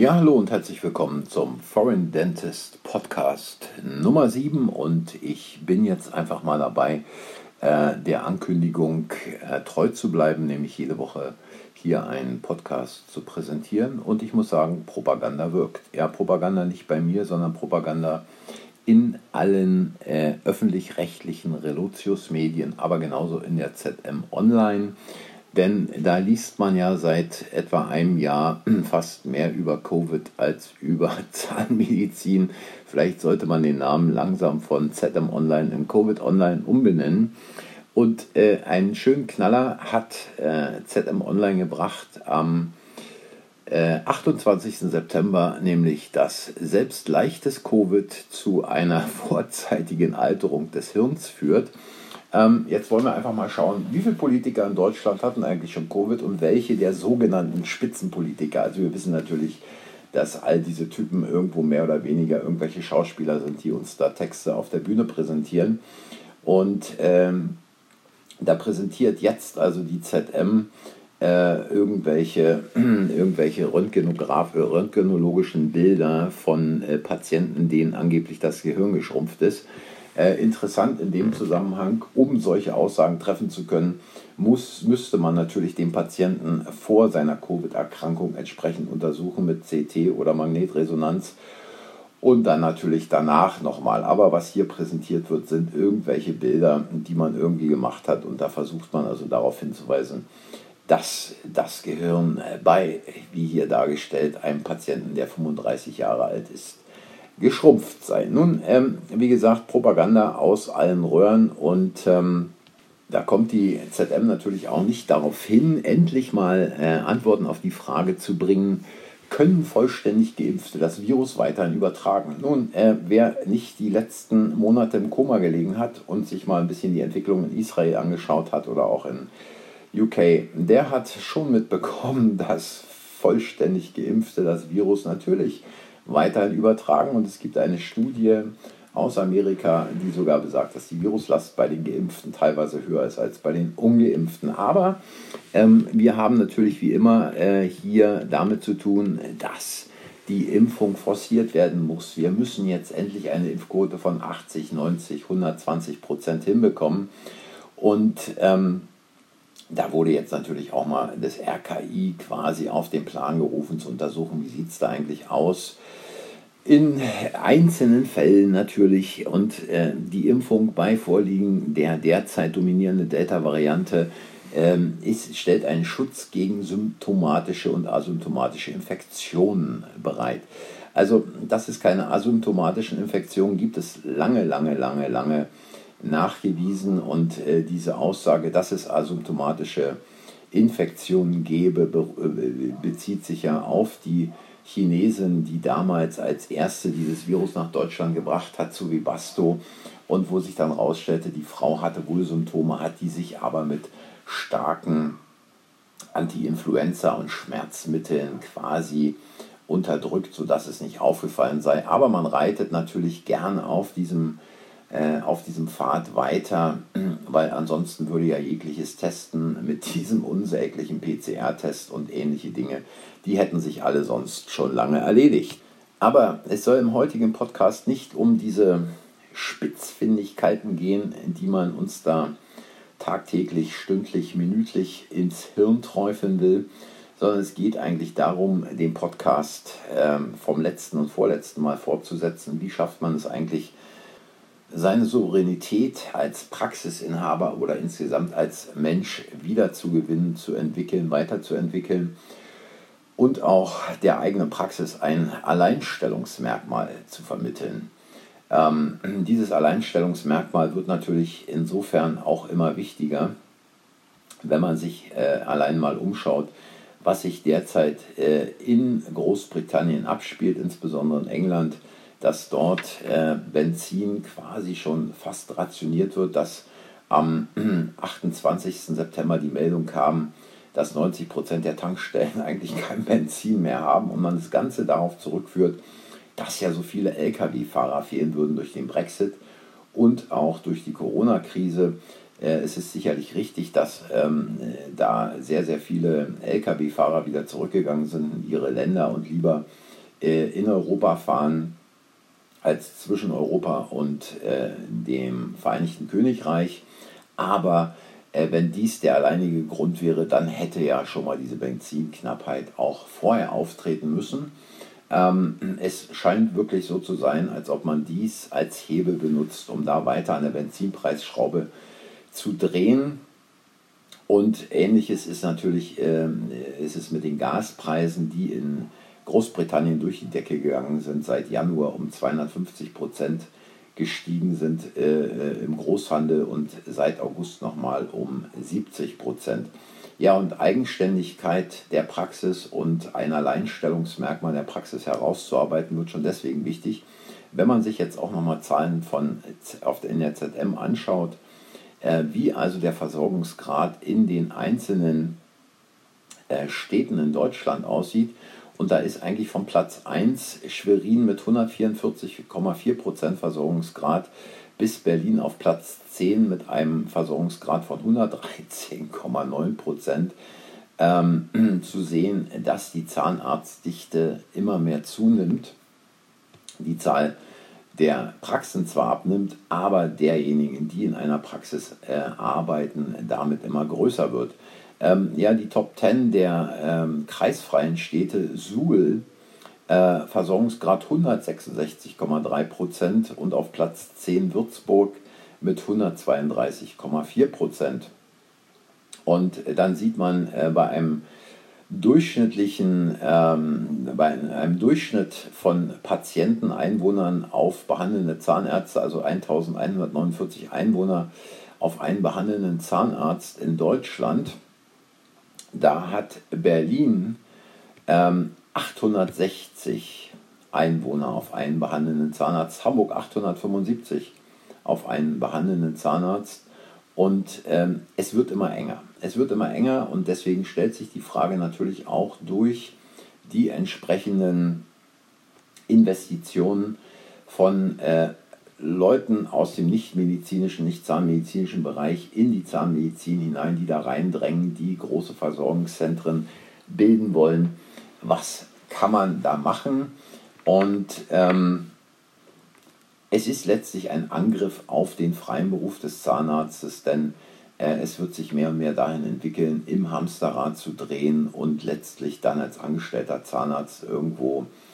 Ja, hallo und herzlich willkommen zum Foreign Dentist Podcast Nummer 7 und ich bin jetzt einfach mal dabei, äh, der Ankündigung äh, treu zu bleiben, nämlich jede Woche hier einen Podcast zu präsentieren und ich muss sagen, Propaganda wirkt. Ja, Propaganda nicht bei mir, sondern Propaganda in allen äh, öffentlich-rechtlichen Relotius-Medien, aber genauso in der ZM Online. Denn da liest man ja seit etwa einem Jahr fast mehr über Covid als über Zahnmedizin. Vielleicht sollte man den Namen langsam von ZM Online in Covid Online umbenennen. Und äh, einen schönen Knaller hat äh, ZM Online gebracht am äh, 28. September, nämlich dass selbst leichtes Covid zu einer vorzeitigen Alterung des Hirns führt. Ähm, jetzt wollen wir einfach mal schauen, wie viele Politiker in Deutschland hatten eigentlich schon Covid und welche der sogenannten Spitzenpolitiker. Also wir wissen natürlich, dass all diese Typen irgendwo mehr oder weniger irgendwelche Schauspieler sind, die uns da Texte auf der Bühne präsentieren. Und ähm, da präsentiert jetzt also die ZM äh, irgendwelche, irgendwelche Röntgenograph röntgenologischen Bilder von äh, Patienten, denen angeblich das Gehirn geschrumpft ist. Äh, interessant in dem Zusammenhang, um solche Aussagen treffen zu können, muss, müsste man natürlich den Patienten vor seiner Covid-Erkrankung entsprechend untersuchen mit CT oder Magnetresonanz und dann natürlich danach nochmal. Aber was hier präsentiert wird, sind irgendwelche Bilder, die man irgendwie gemacht hat und da versucht man also darauf hinzuweisen, dass das Gehirn bei, wie hier dargestellt, einem Patienten, der 35 Jahre alt ist, geschrumpft sei. Nun, ähm, wie gesagt, Propaganda aus allen Röhren und ähm, da kommt die ZM natürlich auch nicht darauf hin, endlich mal äh, Antworten auf die Frage zu bringen, können vollständig Geimpfte das Virus weiterhin übertragen? Nun, äh, wer nicht die letzten Monate im Koma gelegen hat und sich mal ein bisschen die Entwicklung in Israel angeschaut hat oder auch in UK, der hat schon mitbekommen, dass vollständig Geimpfte das Virus natürlich weiterhin übertragen. Und es gibt eine Studie aus Amerika, die sogar besagt, dass die Viruslast bei den Geimpften teilweise höher ist als bei den Ungeimpften. Aber ähm, wir haben natürlich wie immer äh, hier damit zu tun, dass die Impfung forciert werden muss. Wir müssen jetzt endlich eine Impfquote von 80, 90, 120 Prozent hinbekommen. Und ähm, da wurde jetzt natürlich auch mal das RKI quasi auf den Plan gerufen zu untersuchen, wie sieht es da eigentlich aus. In einzelnen Fällen natürlich und äh, die Impfung bei Vorliegen der derzeit dominierenden Delta-Variante ähm, stellt einen Schutz gegen symptomatische und asymptomatische Infektionen bereit. Also, dass es keine asymptomatischen Infektionen gibt, ist lange, lange, lange, lange nachgewiesen und äh, diese Aussage, dass es asymptomatische Infektionen gäbe, be äh, bezieht sich ja auf die Chinesin, die damals als erste dieses Virus nach Deutschland gebracht hat, zu Vibasto und wo sich dann herausstellte, die Frau hatte wohl Symptome, hat die sich aber mit starken Anti-Influenza und Schmerzmitteln quasi unterdrückt, sodass es nicht aufgefallen sei. Aber man reitet natürlich gern auf diesem äh, auf diesem Pfad weiter, weil ansonsten würde ja jegliches Testen mit diesem unsäglichen PCR-Test und ähnliche Dinge, die hätten sich alle sonst schon lange erledigt. Aber es soll im heutigen Podcast nicht um diese Spitzfindigkeiten gehen, die man uns da tagtäglich, stündlich, minütlich ins Hirn träufeln will, sondern es geht eigentlich darum, den Podcast ähm, vom letzten und vorletzten Mal fortzusetzen. Wie schafft man es eigentlich, seine Souveränität als Praxisinhaber oder insgesamt als Mensch wiederzugewinnen, zu entwickeln, weiterzuentwickeln und auch der eigenen Praxis ein Alleinstellungsmerkmal zu vermitteln. Ähm, dieses Alleinstellungsmerkmal wird natürlich insofern auch immer wichtiger, wenn man sich äh, allein mal umschaut, was sich derzeit äh, in Großbritannien abspielt, insbesondere in England dass dort äh, Benzin quasi schon fast rationiert wird, dass am 28. September die Meldung kam, dass 90 Prozent der Tankstellen eigentlich kein Benzin mehr haben und man das Ganze darauf zurückführt, dass ja so viele Lkw-Fahrer fehlen würden durch den Brexit und auch durch die Corona-Krise. Äh, es ist sicherlich richtig, dass ähm, da sehr, sehr viele Lkw-Fahrer wieder zurückgegangen sind in ihre Länder und lieber äh, in Europa fahren als zwischen Europa und äh, dem Vereinigten Königreich. Aber äh, wenn dies der alleinige Grund wäre, dann hätte ja schon mal diese Benzinknappheit auch vorher auftreten müssen. Ähm, es scheint wirklich so zu sein, als ob man dies als Hebel benutzt, um da weiter an der Benzinpreisschraube zu drehen. Und ähnliches ist natürlich äh, ist es mit den Gaspreisen, die in Großbritannien durch die Decke gegangen sind, seit Januar um 250 Prozent gestiegen sind äh, äh, im Großhandel und seit August nochmal um 70 Prozent. Ja, und Eigenständigkeit der Praxis und ein Alleinstellungsmerkmal der Praxis herauszuarbeiten, wird schon deswegen wichtig. Wenn man sich jetzt auch nochmal Zahlen von, auf der, in anschaut, äh, wie also der Versorgungsgrad in den einzelnen äh, Städten in Deutschland aussieht. Und da ist eigentlich vom Platz 1 Schwerin mit 144,4% Versorgungsgrad bis Berlin auf Platz 10 mit einem Versorgungsgrad von 113,9% ähm, zu sehen, dass die Zahnarztdichte immer mehr zunimmt. Die Zahl der Praxen zwar abnimmt, aber derjenigen, die in einer Praxis äh, arbeiten, damit immer größer wird. Ähm, ja, die Top 10 der ähm, kreisfreien Städte Suhl, äh, Versorgungsgrad 166,3 Prozent und auf Platz 10 Würzburg mit 132,4 Prozent. Und dann sieht man äh, bei einem durchschnittlichen, ähm, bei einem Durchschnitt von Patienten, Einwohnern auf behandelnde Zahnärzte, also 1149 Einwohner auf einen behandelnden Zahnarzt in Deutschland, da hat Berlin ähm, 860 Einwohner auf einen behandelnden Zahnarzt, Hamburg 875 auf einen behandelnden Zahnarzt und ähm, es wird immer enger. Es wird immer enger und deswegen stellt sich die Frage natürlich auch durch die entsprechenden Investitionen von äh, Leuten aus dem nicht-medizinischen, nicht-zahnmedizinischen Bereich in die Zahnmedizin hinein, die da reindrängen, die große Versorgungszentren bilden wollen. Was kann man da machen? Und ähm, es ist letztlich ein Angriff auf den freien Beruf des Zahnarztes, denn äh, es wird sich mehr und mehr dahin entwickeln, im Hamsterrad zu drehen und letztlich dann als angestellter Zahnarzt irgendwo äh,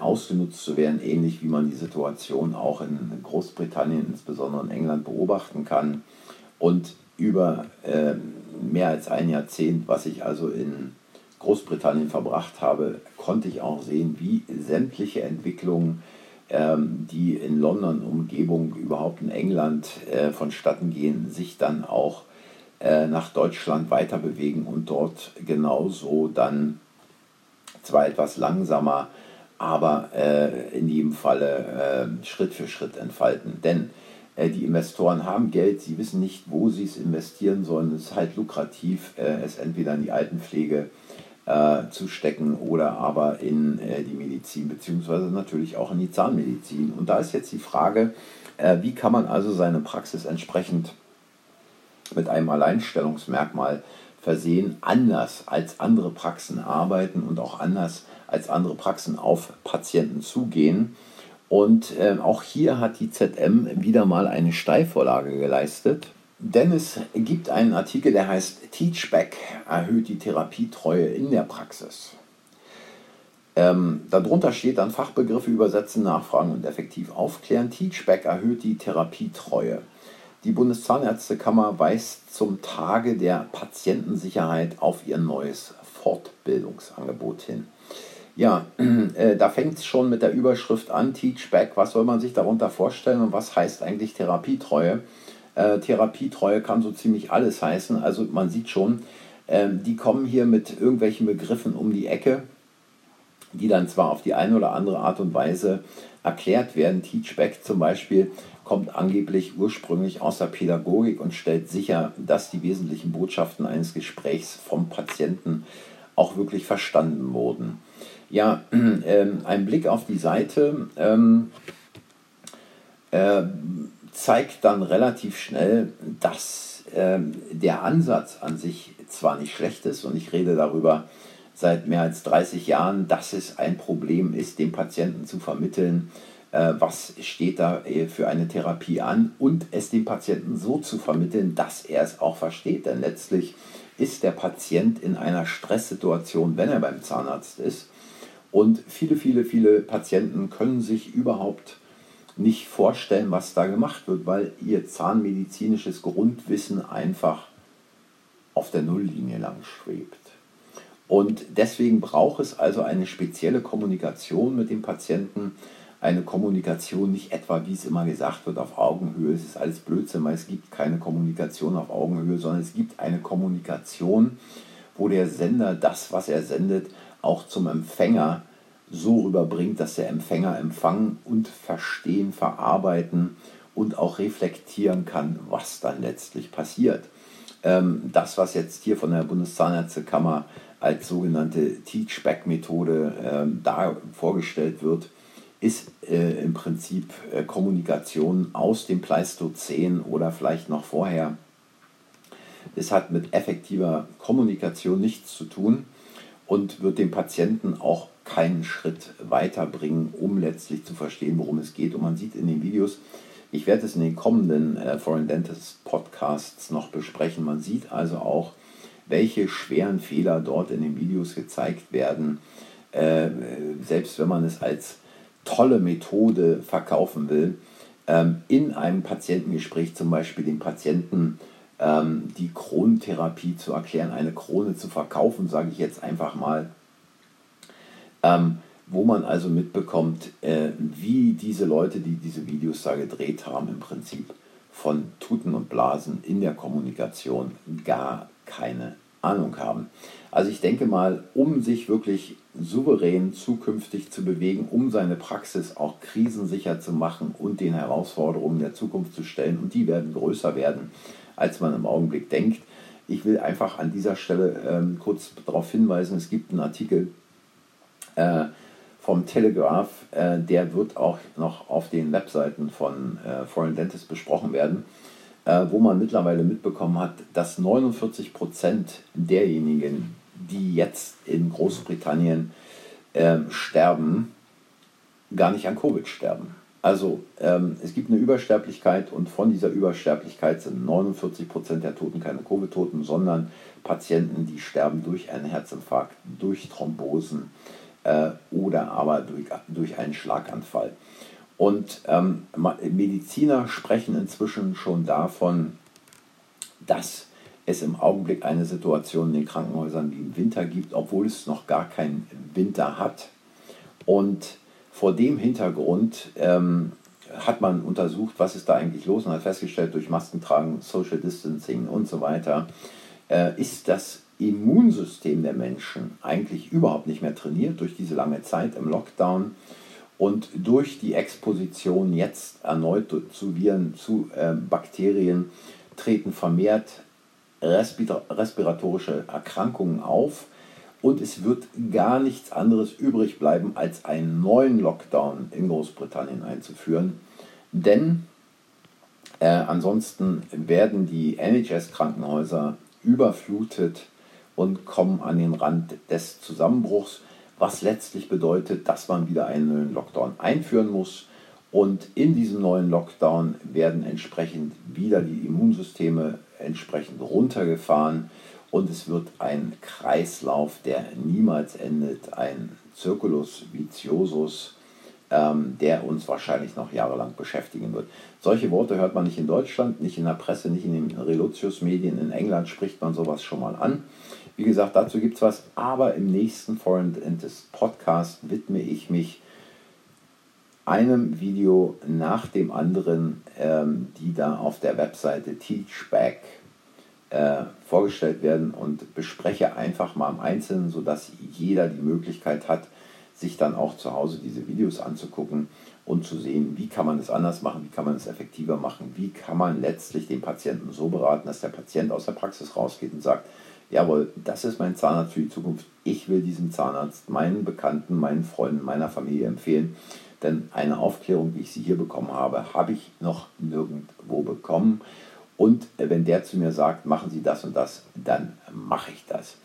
ausgenutzt zu werden, ähnlich wie man die Situation auch in Großbritannien, insbesondere in England, beobachten kann. Und über äh, mehr als ein Jahrzehnt, was ich also in Großbritannien verbracht habe, konnte ich auch sehen, wie sämtliche Entwicklungen ähm, die in London Umgebung überhaupt in England äh, vonstatten gehen, sich dann auch äh, nach Deutschland weiter bewegen und dort genauso dann zwar etwas langsamer, aber äh, in jedem Falle äh, Schritt für Schritt entfalten. Denn äh, die Investoren haben Geld, sie wissen nicht, wo sie es investieren sollen. Es ist halt lukrativ, äh, es entweder in die Altenpflege äh, zu stecken oder aber in äh, die Medizin, beziehungsweise natürlich auch in die Zahnmedizin. Und da ist jetzt die Frage, wie kann man also seine Praxis entsprechend mit einem Alleinstellungsmerkmal versehen, anders als andere Praxen arbeiten und auch anders als andere Praxen auf Patienten zugehen. Und äh, auch hier hat die ZM wieder mal eine Steilvorlage geleistet. Denn es gibt einen Artikel, der heißt Teachback erhöht die Therapietreue in der Praxis. Ähm, darunter steht dann Fachbegriffe übersetzen, nachfragen und effektiv aufklären. Teachback erhöht die Therapietreue. Die Bundeszahnärztekammer weist zum Tage der Patientensicherheit auf ihr neues Fortbildungsangebot hin. Ja, äh, da fängt es schon mit der Überschrift an, Teachback. Was soll man sich darunter vorstellen und was heißt eigentlich Therapietreue? Äh, Therapietreue kann so ziemlich alles heißen. Also man sieht schon, äh, die kommen hier mit irgendwelchen Begriffen um die Ecke, die dann zwar auf die eine oder andere Art und Weise erklärt werden. Teachback zum Beispiel kommt angeblich ursprünglich aus der Pädagogik und stellt sicher, dass die wesentlichen Botschaften eines Gesprächs vom Patienten auch wirklich verstanden wurden. Ja, äh, ein Blick auf die Seite. Ähm, äh, zeigt dann relativ schnell, dass äh, der Ansatz an sich zwar nicht schlecht ist und ich rede darüber, seit mehr als 30 Jahren, dass es ein Problem ist, dem Patienten zu vermitteln, äh, was steht da äh, für eine Therapie an und es dem Patienten so zu vermitteln, dass er es auch versteht. Denn letztlich ist der Patient in einer Stresssituation, wenn er beim Zahnarzt ist. Und viele, viele, viele Patienten können sich überhaupt nicht vorstellen, was da gemacht wird, weil ihr zahnmedizinisches Grundwissen einfach auf der Nulllinie lang schwebt. Und deswegen braucht es also eine spezielle Kommunikation mit dem Patienten, eine Kommunikation nicht etwa, wie es immer gesagt wird, auf Augenhöhe. Es ist alles Blödsinn, weil es gibt keine Kommunikation auf Augenhöhe, sondern es gibt eine Kommunikation, wo der Sender das, was er sendet, auch zum Empfänger so rüberbringt, dass der Empfänger empfangen und verstehen, verarbeiten und auch reflektieren kann, was dann letztlich passiert. Ähm, das, was jetzt hier von der Bundeszahnärztekammer als sogenannte Teach-Back-Methode ähm, da vorgestellt wird, ist äh, im Prinzip äh, Kommunikation aus dem Pleistozän oder vielleicht noch vorher. Es hat mit effektiver Kommunikation nichts zu tun und wird dem Patienten auch keinen Schritt weiterbringen, um letztlich zu verstehen, worum es geht. Und man sieht in den Videos, ich werde es in den kommenden äh, Foreign Dentist Podcasts noch besprechen. Man sieht also auch, welche schweren Fehler dort in den Videos gezeigt werden. Äh, selbst wenn man es als tolle Methode verkaufen will, ähm, in einem Patientengespräch zum Beispiel dem Patienten ähm, die Kronentherapie zu erklären, eine Krone zu verkaufen, sage ich jetzt einfach mal, ähm, wo man also mitbekommt, äh, wie diese Leute, die diese Videos da gedreht haben, im Prinzip von Tuten und Blasen in der Kommunikation gar keine Ahnung haben. Also ich denke mal, um sich wirklich souverän zukünftig zu bewegen, um seine Praxis auch krisensicher zu machen und den Herausforderungen der Zukunft zu stellen, und die werden größer werden, als man im Augenblick denkt. Ich will einfach an dieser Stelle ähm, kurz darauf hinweisen, es gibt einen Artikel äh, vom Telegraph, äh, der wird auch noch auf den Webseiten von äh, Foreign Dentist besprochen werden, äh, wo man mittlerweile mitbekommen hat, dass 49 Prozent derjenigen, die jetzt in Großbritannien ähm, sterben, gar nicht an Covid sterben. Also ähm, es gibt eine Übersterblichkeit und von dieser Übersterblichkeit sind 49 Prozent der Toten keine Covid-Toten, sondern Patienten, die sterben durch einen Herzinfarkt, durch Thrombosen, äh, oder aber durch, durch einen Schlaganfall. Und ähm, Mediziner sprechen inzwischen schon davon, dass es im Augenblick eine Situation in den Krankenhäusern wie im Winter gibt, obwohl es noch gar keinen Winter hat. Und vor dem Hintergrund ähm, hat man untersucht, was ist da eigentlich los und hat festgestellt, durch Maskentragen, Social Distancing und so weiter, äh, ist das Immunsystem der Menschen eigentlich überhaupt nicht mehr trainiert durch diese lange Zeit im Lockdown. Und durch die Exposition jetzt erneut zu Viren, zu äh, Bakterien treten vermehrt respiratorische Erkrankungen auf und es wird gar nichts anderes übrig bleiben, als einen neuen Lockdown in Großbritannien einzuführen. Denn äh, ansonsten werden die NHS-Krankenhäuser überflutet und kommen an den Rand des Zusammenbruchs, was letztlich bedeutet, dass man wieder einen neuen Lockdown einführen muss. Und in diesem neuen Lockdown werden entsprechend wieder die Immunsysteme entsprechend runtergefahren und es wird ein Kreislauf, der niemals endet, ein Circulus viciosus, ähm, der uns wahrscheinlich noch jahrelang beschäftigen wird. Solche Worte hört man nicht in Deutschland, nicht in der Presse, nicht in den Relotius-Medien. In England spricht man sowas schon mal an. Wie gesagt, dazu gibt es was, aber im nächsten Foreign Dentist Podcast widme ich mich einem Video nach dem anderen, ähm, die da auf der Webseite Teachback äh, vorgestellt werden und bespreche einfach mal im Einzelnen, sodass jeder die Möglichkeit hat, sich dann auch zu Hause diese Videos anzugucken und zu sehen, wie kann man es anders machen, wie kann man es effektiver machen, wie kann man letztlich den Patienten so beraten, dass der Patient aus der Praxis rausgeht und sagt, jawohl, das ist mein Zahnarzt für die Zukunft. Ich will diesem Zahnarzt meinen Bekannten, meinen Freunden, meiner Familie empfehlen. Denn eine Aufklärung, wie ich sie hier bekommen habe, habe ich noch nirgendwo bekommen. Und wenn der zu mir sagt, machen Sie das und das, dann mache ich das.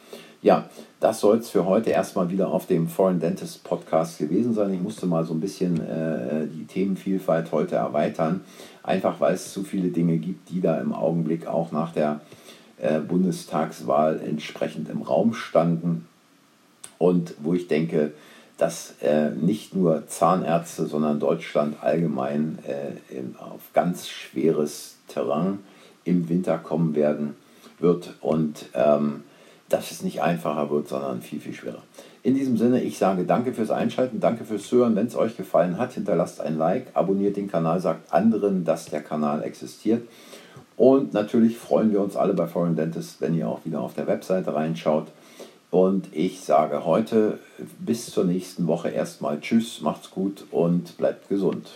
Ja, das soll es für heute erstmal wieder auf dem Foreign Dentist Podcast gewesen sein. Ich musste mal so ein bisschen äh, die Themenvielfalt heute erweitern, einfach weil es zu viele Dinge gibt, die da im Augenblick auch nach der äh, Bundestagswahl entsprechend im Raum standen und wo ich denke, dass äh, nicht nur Zahnärzte, sondern Deutschland allgemein äh, auf ganz schweres Terrain im Winter kommen werden wird und ähm, dass es nicht einfacher wird, sondern viel, viel schwerer. In diesem Sinne, ich sage danke fürs Einschalten, danke fürs Hören. Wenn es euch gefallen hat, hinterlasst ein Like, abonniert den Kanal, sagt anderen, dass der Kanal existiert. Und natürlich freuen wir uns alle bei Foreign Dentist, wenn ihr auch wieder auf der Webseite reinschaut. Und ich sage heute bis zur nächsten Woche erstmal Tschüss, macht's gut und bleibt gesund.